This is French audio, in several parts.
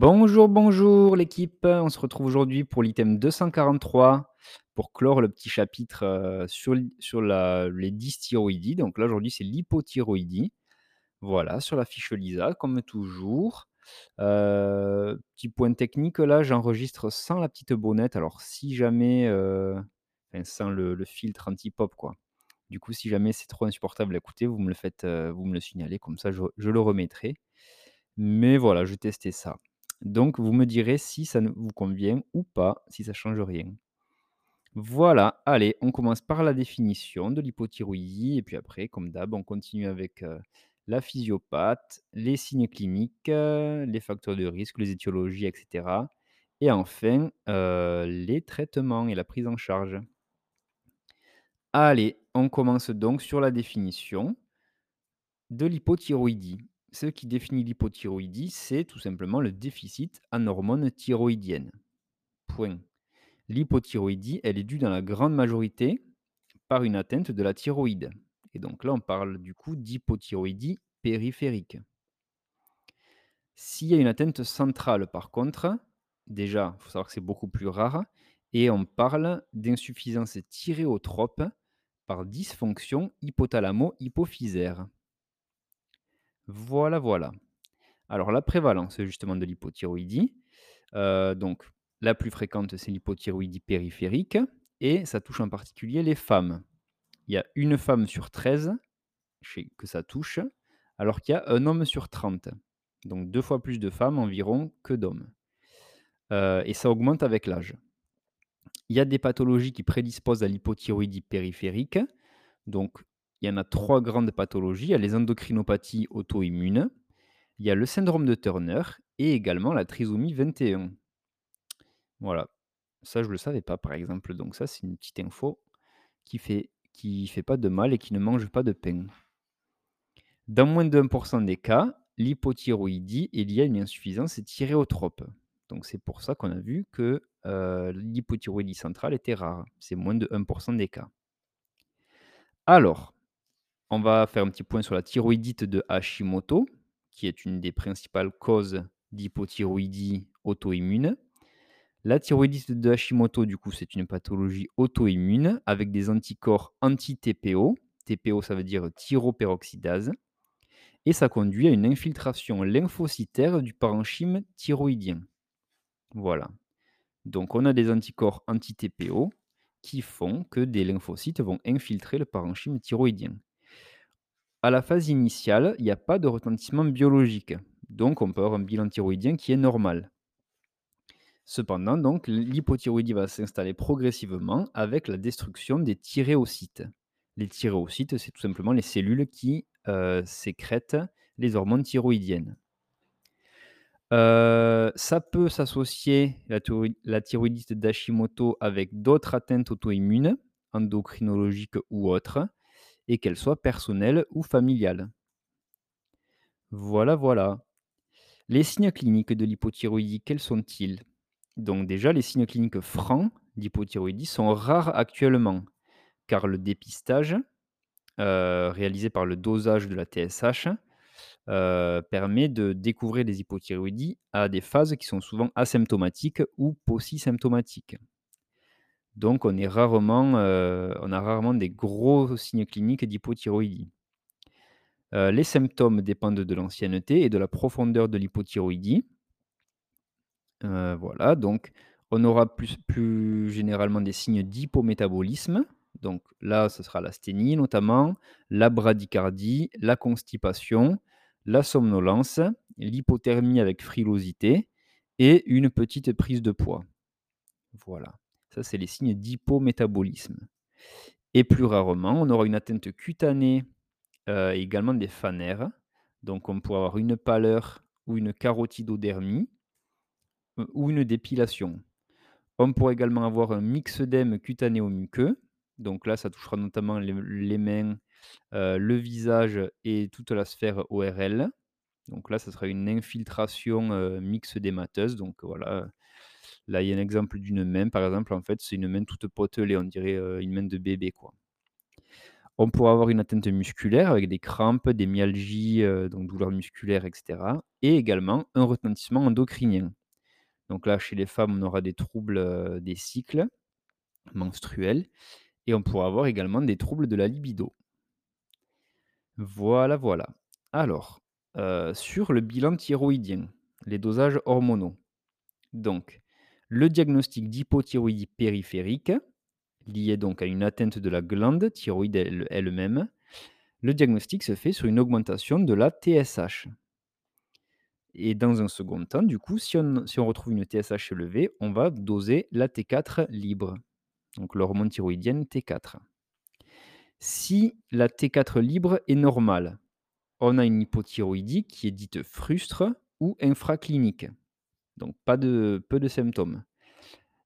Bonjour, bonjour l'équipe. On se retrouve aujourd'hui pour l'item 243 pour clore le petit chapitre euh, sur, sur les dysthyroïdies. Donc là aujourd'hui c'est l'hypothyroïdie. Voilà, sur la fiche LISA comme toujours. Euh, petit point technique là, j'enregistre sans la petite bonnette. Alors si jamais, euh, enfin, sans le, filtre anti-pop quoi. Du coup, si jamais c'est trop insupportable à écouter, vous me le faites, vous me le signalez, comme ça je, je le remettrai. Mais voilà, je testais ça. Donc vous me direz si ça vous convient ou pas, si ça change rien. Voilà, allez, on commence par la définition de l'hypothyroïdie et puis après, comme d'hab, on continue avec euh, la physiopathe, les signes cliniques, euh, les facteurs de risque, les étiologies, etc. Et enfin, euh, les traitements et la prise en charge. Allez, on commence donc sur la définition de l'hypothyroïdie. Ce qui définit l'hypothyroïdie, c'est tout simplement le déficit en hormones thyroïdiennes. Point. L'hypothyroïdie, elle est due dans la grande majorité par une atteinte de la thyroïde. Et donc là, on parle du coup d'hypothyroïdie périphérique. S'il y a une atteinte centrale, par contre, déjà, il faut savoir que c'est beaucoup plus rare, et on parle d'insuffisance thyréotrope par dysfonction hypothalamo-hypophysaire. Voilà, voilà. Alors la prévalence justement de l'hypothyroïdie, euh, donc la plus fréquente c'est l'hypothyroïdie périphérique et ça touche en particulier les femmes. Il y a une femme sur 13 que ça touche, alors qu'il y a un homme sur 30. Donc deux fois plus de femmes environ que d'hommes. Euh, et ça augmente avec l'âge. Il y a des pathologies qui prédisposent à l'hypothyroïdie périphérique. Donc il y en a trois grandes pathologies. Il y a les endocrinopathies auto-immunes, il y a le syndrome de Turner et également la trisomie 21. Voilà. Ça, je ne le savais pas, par exemple. Donc ça, c'est une petite info qui fait, qui fait pas de mal et qui ne mange pas de pain. Dans moins de 1% des cas, l'hypothyroïdie, il y a une insuffisance thyréotrope. Donc c'est pour ça qu'on a vu que euh, l'hypothyroïdie centrale était rare. C'est moins de 1% des cas. Alors, on va faire un petit point sur la thyroïdite de Hashimoto, qui est une des principales causes d'hypothyroïdie auto-immune. La thyroïdite de Hashimoto, du coup, c'est une pathologie auto-immune avec des anticorps anti-TPO. TPO, ça veut dire thyroperoxydase. Et ça conduit à une infiltration lymphocytaire du parenchyme thyroïdien. Voilà. Donc, on a des anticorps anti-TPO qui font que des lymphocytes vont infiltrer le parenchyme thyroïdien. À la phase initiale, il n'y a pas de retentissement biologique, donc on peut avoir un bilan thyroïdien qui est normal. Cependant, donc, l'hypothyroïdie va s'installer progressivement avec la destruction des thyréocytes. Les thyréocytes, c'est tout simplement les cellules qui euh, sécrètent les hormones thyroïdiennes. Euh, ça peut s'associer, la, la thyroïdite d'Hashimoto, avec d'autres atteintes auto-immunes, endocrinologiques ou autres, et qu'elle soit personnelle ou familiale. Voilà, voilà. Les signes cliniques de l'hypothyroïdie, quels sont-ils? Donc déjà, les signes cliniques francs d'hypothyroïdie sont rares actuellement, car le dépistage, euh, réalisé par le dosage de la TSH, euh, permet de découvrir les hypothyroïdies à des phases qui sont souvent asymptomatiques ou paucisymptomatiques. Donc, euh, on a rarement des gros signes cliniques d'hypothyroïdie. Euh, les symptômes dépendent de l'ancienneté et de la profondeur de l'hypothyroïdie. Euh, voilà, donc on aura plus, plus généralement des signes d'hypométabolisme. Donc là, ce sera l'asthénie notamment, la bradycardie, la constipation, la somnolence, l'hypothermie avec frilosité et une petite prise de poids. Voilà. Ça, c'est les signes d'hypométabolisme. Et plus rarement, on aura une atteinte cutanée, euh, également des phanères. Donc, on pourrait avoir une pâleur ou une carotidodermie euh, ou une dépilation. On pourrait également avoir un myxœdème cutanéo-muqueux. Donc là, ça touchera notamment les, mains, euh, le visage et toute la sphère ORL. Donc là, ça sera une infiltration euh, myxœdémateuse. Donc voilà, Là, il y a un exemple d'une main, par exemple, en fait, c'est une main toute potelée, on dirait une main de bébé, quoi. On pourrait avoir une atteinte musculaire avec des crampes, des myalgies, heu, donc douleurs musculaires et cetera et également un retentissement endocrinien. Donc là, chez les femmes, on aura des troubles, heu, des cycles menstruels et on pourra avoir également des troubles de la libido. Voilà, voilà. Alors, sur le bilan thyroïdien, les dosages hormonaux. Donc, le diagnostic d'hypothyroïdie périphérique, lié donc à une atteinte de la glande thyroïde elle elle-même. Le diagnostic se fait sur une augmentation de la TSH. Et dans un second temps, du coup, si on si on retrouve une TSH élevée, on va doser la T4 libre, donc l'hormone thyroïdienne T4. Si la T4 libre est normale, on a une hypothyroïdie qui est dite frustre ou infraclinique, donc pas de peu de symptômes.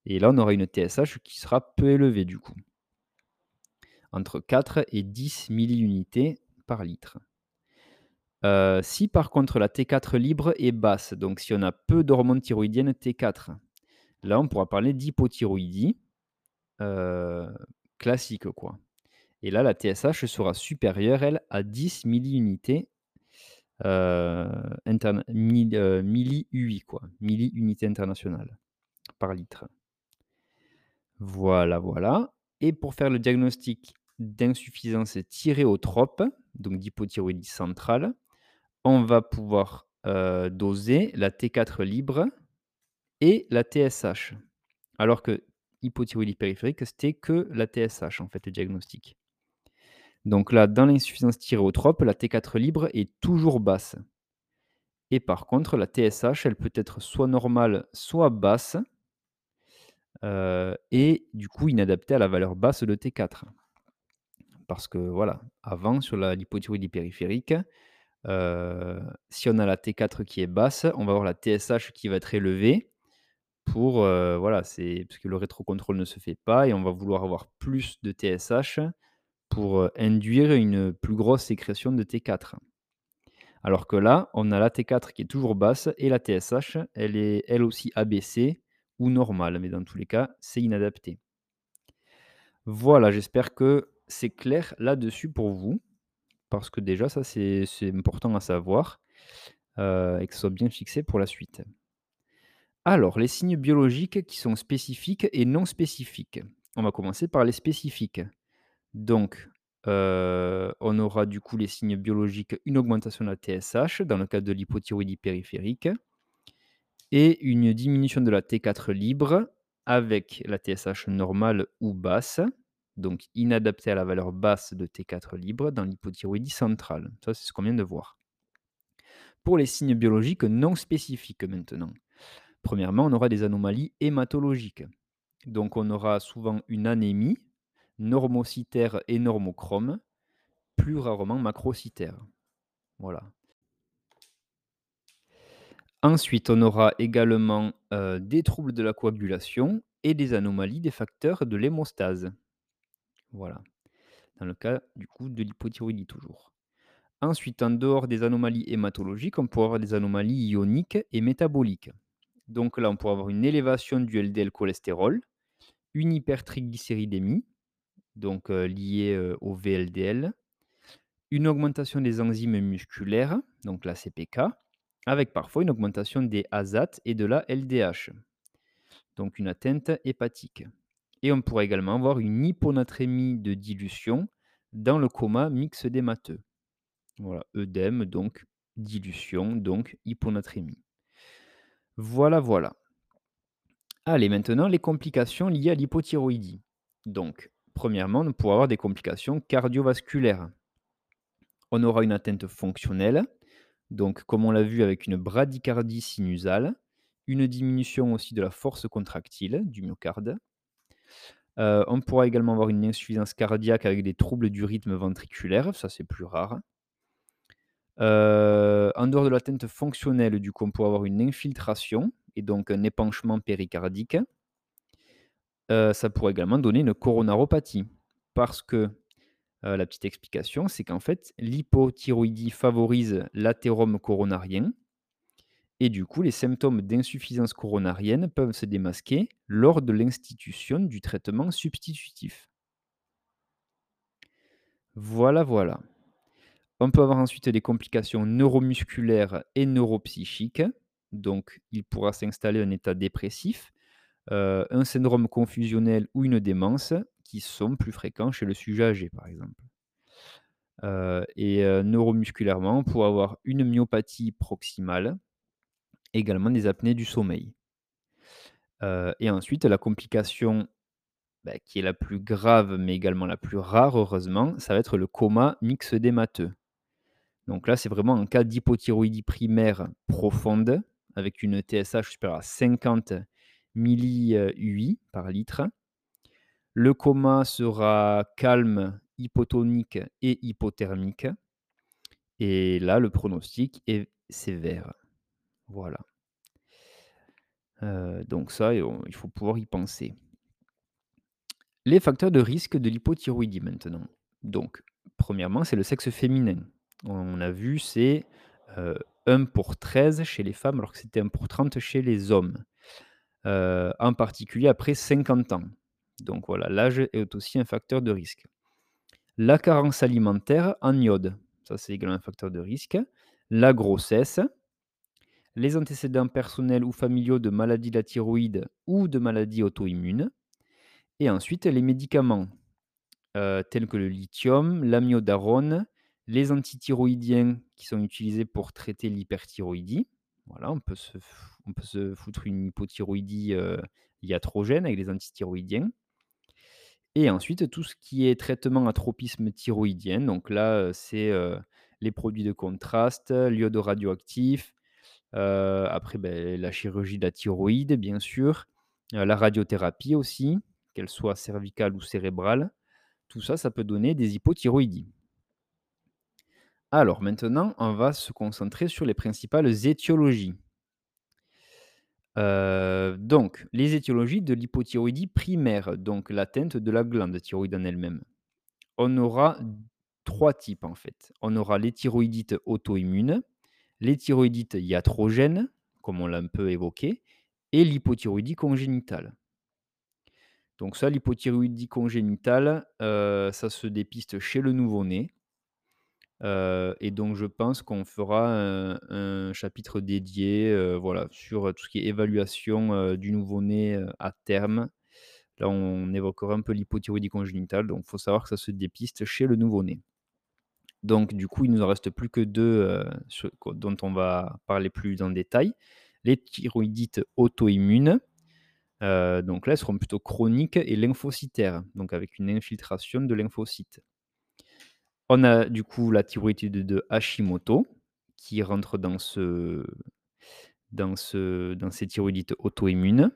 Et là, on aura une TSH qui sera peu élevée du coup, entre 4 et 10 milliunités par litre. Heu, si par contre la T4 libre est basse, donc si on a peu d'hormones thyroïdiennes T4, là on pourra parler d'hypothyroïdie, heu, classique quoi. Et là la TSH sera supérieure elle à 10 milliunités, milli-UI quoi, milliunités internationales par litre. Voilà, voilà et pour faire le diagnostic d'insuffisance thyréotrope, donc d'hypothyroïdie centrale, on va pouvoir, heu, doser la T4 libre et la TSH. Alors que hypothyroïdie périphérique, c'était que la TSH en fait, le diagnostic. Donc là, dans l'insuffisance thyréotrope, la T4 libre est toujours basse. Et par contre, la TSH, elle peut être soit normale, soit basse. Heu et du coup inadaptée à la valeur basse de T4. Parce que voilà, avant sur la périphérique, heu, si on a la T4 qui est basse, on va avoir la TSH qui va être élevée pour, heu, voilà, parce que le rétrocontrôle ne se fait pas et on va vouloir avoir plus de TSH pour, induire une plus grosse sécrétion de T4. Alors que là, on a la T4 qui est toujours basse et la TSH, elle est elle aussi abaissée ou normale, mais dans tous les cas, c'est inadapté. Voilà, j'espère que c'est clair là-dessus pour vous, parce que déjà ça c'est important à savoir, et que ce soit bien fixé pour la suite. Alors, les signes biologiques qui sont spécifiques et non spécifiques. On va commencer par les spécifiques. Donc, on aura du coup les signes biologiques, une augmentation de la TSH dans le cadre de l'hypothyroïdie périphérique et une diminution de la T4 libre avec la TSH normale ou basse, donc inadaptée à la valeur basse de T4 libre dans l'hypothyroïdie centrale. Ça, c'est ce qu'on vient de voir. Pour les signes biologiques non spécifiques maintenant. Premièrement, on aura des anomalies hématologiques. Donc on aura souvent une anémie, normocytaire et normochrome, plus rarement macrocytaire. Voilà. Ensuite, on aura également, heu, des troubles de la coagulation et des anomalies des facteurs de l'hémostase. Voilà. Dans le cas, du coup, de l'hypothyroïdie toujours. Ensuite, en dehors des anomalies hématologiques, on pourra avoir des anomalies ioniques et métaboliques. Donc là, on pourra avoir une élévation du LDL cholestérol, une hypertriglycéridémie, donc heu, liée, heu, au VLDL, une augmentation des enzymes musculaires, donc la CPK, avec parfois une augmentation des ASAT et de la LDH, donc une atteinte hépatique. Et on pourra également avoir une hyponatrémie de dilution dans le coma myxœdémateux. Voilà, œdème, donc dilution, donc hyponatrémie. Voilà, voilà. Allez, maintenant les complications liées à l'hypothyroïdie. Donc, premièrement, on pourra avoir des complications cardiovasculaires. On aura une atteinte fonctionnelle, donc comme on l'a vu avec une bradycardie sinusale, une diminution aussi de la force contractile du myocarde. Heu, on pourra également avoir une insuffisance cardiaque avec des troubles du rythme ventriculaire, ça c'est plus rare. Heu, en dehors de l'atteinte fonctionnelle, du coup, on pourra avoir une infiltration et donc un épanchement péricardique. Ça pourrait également donner une coronaropathie parce que, la petite explication, c'est qu'en fait, l'hypothyroïdie favorise l'athérome coronarien et du coup, les symptômes d'insuffisance coronarienne peuvent se démasquer lors de l'institution du traitement substitutif. Voilà, voilà. On peut avoir ensuite des complications neuromusculaires et neuropsychiques. Donc, il pourra s'installer un état dépressif, heu, un syndrome confusionnel ou une démence qui sont plus fréquents chez le sujet âgé, par exemple. Heu et heu, neuromusculairement, pourrait avoir une myopathie proximale, également des apnées du sommeil. Heu et ensuite la complication, bah, qui est la plus grave, mais également la plus rare heureusement, ça va être le coma myxœdémateux. Donc là, c'est vraiment un cas d'hypothyroïdie primaire profonde, avec une TSH supérieure à 50 milli par litre. Le coma sera calme, hypotonique et hypothermique. Et là, le pronostic est sévère. Voilà. Heu, donc ça il faut pouvoir y penser. Les facteurs de risque de l'hypothyroïdie maintenant. Donc, premièrement, c'est le sexe féminin. On a vu, c'est, heu, 1 pour 13 chez les femmes, alors que c'était 1 pour 30 chez les hommes. Heu, en particulier après 50 ans. Donc voilà, l'âge est aussi un facteur de risque. La carence alimentaire en iode, ça c'est également un facteur de risque. La grossesse. Les antécédents personnels ou familiaux de maladies de la thyroïde ou de maladies auto-immunes. Et ensuite les médicaments, heu, tels que le lithium, l'amiodarone, les antithyroïdiens qui sont utilisés pour traiter l'hyperthyroïdie. Voilà, on peut se foutre une hypothyroïdie, iatrogène avec les antithyroïdiens. Et ensuite tout ce qui est traitement à tropisme thyroïdien, donc là, c'est, les produits de contraste, l'iodo radioactif, après, beh, la chirurgie de la thyroïde bien sûr, la radiothérapie aussi, qu'elle soit cervicale ou cérébrale. Tout ça, ça peut donner des hypothyroïdies. Alors maintenant, on va se concentrer sur les principales étiologies. Heu, donc les étiologies de l'hypothyroïdie primaire, donc l'atteinte de la glande thyroïde en elle-même. On aura 3 types en fait. On aura les thyroïdites auto-immunes, les thyroïdites iatrogènes, comme on l'a un peu évoqué, et l'hypothyroïdie congénitale. Donc ça, l'hypothyroïdie congénitale, heu, ça se dépiste chez le nouveau-né. Heu et donc je pense qu'on fera un chapitre dédié, heu, voilà, sur, tout ce qui est évaluation, du nouveau-né, à terme. Là, on évoquera un peu l'hypothyroïdie congénitale, donc il faut savoir que ça se dépiste chez le nouveau-né. Donc du coup, il nous en reste plus que 2, heu, sur quoi dont on va parler plus en détail. Les thyroïdites auto-immunes, donc là, elles seront plutôt chroniques et lymphocytaires, donc avec une infiltration de lymphocytes. On a du coup la thyroïdite de Hashimoto qui rentre dans ce dans ce dans ces thyroïdites auto-immunes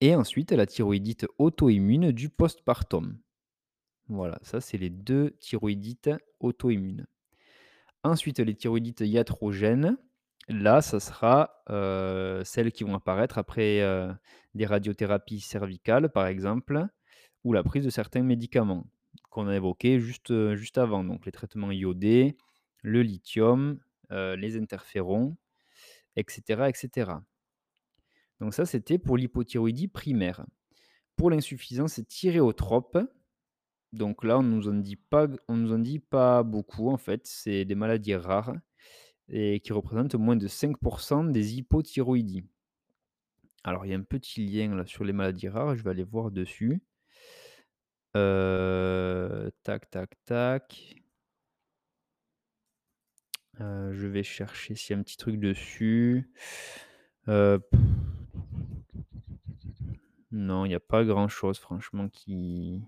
et ensuite la thyroïdite auto-immune du postpartum. Voilà, ça c'est les 2 thyroïdites auto-immunes. Ensuite, les thyroïdites iatrogènes, là, ça sera, heu, celles qui vont apparaître après, heu, des radiothérapies cervicales, par exemple, ou la prise de certains médicaments qu'on a évoqués juste, avant, donc les traitements iodés, le lithium, les interférons, et cetera, et cetera. Donc ça, c'était pour l'hypothyroïdie primaire. Pour l'insuffisance thyréotrope, donc là, on nous en dit pas on nous en dit pas beaucoup en fait, c'est des maladies rares et qui représentent moins de 5% des hypothyroïdies. Alors il y a un petit lien là sur les maladies rares, je vais aller voir dessus. Heu, tac, tac, tac. Heu, je vais chercher s'il y a un petit truc dessus. Heu, non, il y a pas grand chose franchement qui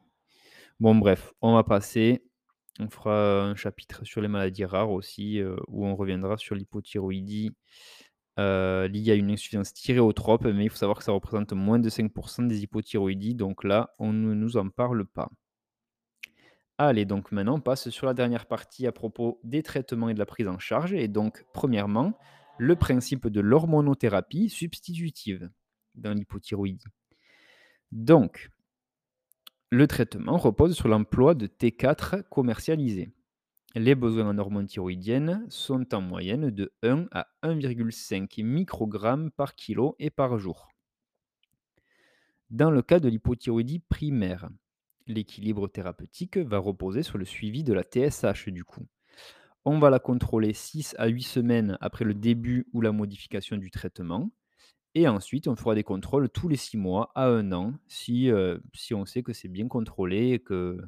bon bref, on va passer. On fera un chapitre sur les maladies rares aussi, où on reviendra sur l'hypothyroïdie, heu, liée à une insuffisance thyréotrope, mais il faut savoir que ça représente moins de 5% des hypothyroïdies, donc là, on ne nous en parle pas. Allez, donc maintenant on passe sur la dernière partie à propos des traitements et de la prise en charge et donc premièrement, le principe de l'hormonothérapie substitutive dans l'hypothyroïdie. Donc le traitement repose sur l'emploi de T4 commercialisés. Les besoins en hormones thyroïdiennes sont en moyenne de 1 à 1,5 microgrammes par kilo et par jour. Dans le cas de l'hypothyroïdie primaire, L'équilibre thérapeutique va reposer sur le suivi de la TSH du coup. On va la contrôler 6 à 8 semaines après le début ou la modification du traitement et ensuite on fera des contrôles tous les 6 mois à 1 an si, heu, si on sait que c'est bien contrôlé et que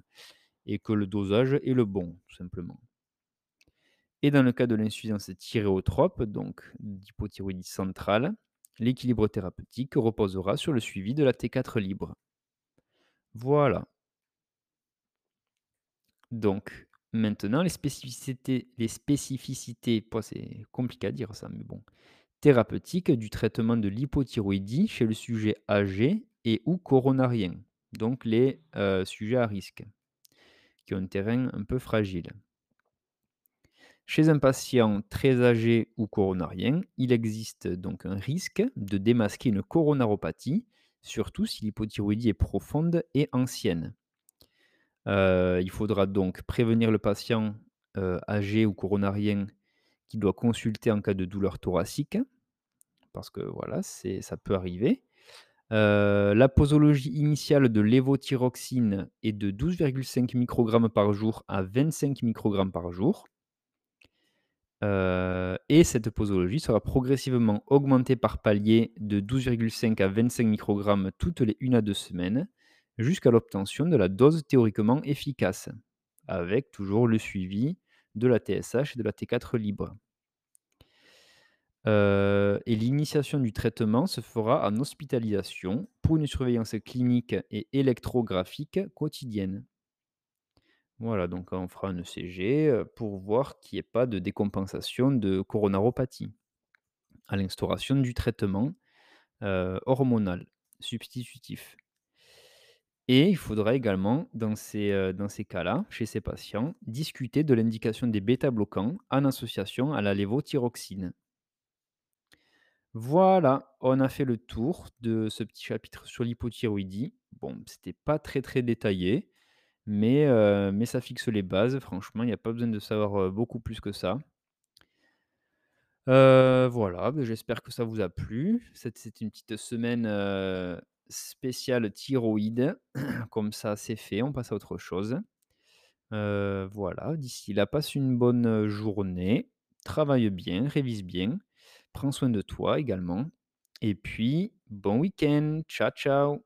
et que le dosage est le bon, tout simplement. Et dans le cas de l'insuffisance thyréotrope, donc d'hypothyroïdie centrale, l'équilibre thérapeutique reposera sur le suivi de la T4 libre. Voilà. Donc, maintenant les spécificités les spécificités, c'est compliqué à dire ça, mais bon, thérapeutiques du traitement de l'hypothyroïdie chez le sujet âgé et ou coronarien, donc les, heu, sujets à risque, qui ont un terrain un peu fragile. Chez un patient très âgé ou coronarien, il existe donc un risque de démasquer une coronaropathie, surtout si l'hypothyroïdie est profonde et ancienne. Heu, il faudra donc prévenir le patient, heu, âgé ou coronarien qui doit consulter en cas de douleur thoracique, parce que voilà, ça peut arriver. Heu, la posologie initiale de lévothyroxine est de 12,5 microgrammes par jour à 25 microgrammes par jour. Heu et cette posologie sera progressivement augmentée par palier de 12,5 à 25 microgrammes toutes les 1 à 2 semaines, jusqu'à l'obtention de la dose théoriquement efficace, avec toujours le suivi de la TSH et de la T4 libre. Heu et l'initiation du traitement se fera en hospitalisation pour une surveillance clinique et électrographique quotidienne. Voilà, donc on fera un ECG, heu, pour voir qu'il y ait pas de décompensation de coronaropathie, à l'instauration du traitement, heu, hormonal substitutif. Et il faudra également dans ces, dans ces cas-là, chez ces patients, discuter de l'indication des bêta-bloquants en association à la lévothyroxine. Voilà, on a fait le tour de ce petit chapitre sur l'hypothyroïdie. Bon, c'était pas très, très détaillé, mais mais ça fixe les bases. Franchement, il y a pas besoin de savoir, heu, beaucoup plus que ça. Heu, voilà, beh, j'espère que ça vous a plu. C'était une petite semaine, spéciale thyroïde. Comme ça, c'est fait, on passe à autre chose. Voilà, d'ici là, passe une bonne, journée, travaille bien, révise bien, prends soin de toi également et puis bon week-end. Ciao, ciao.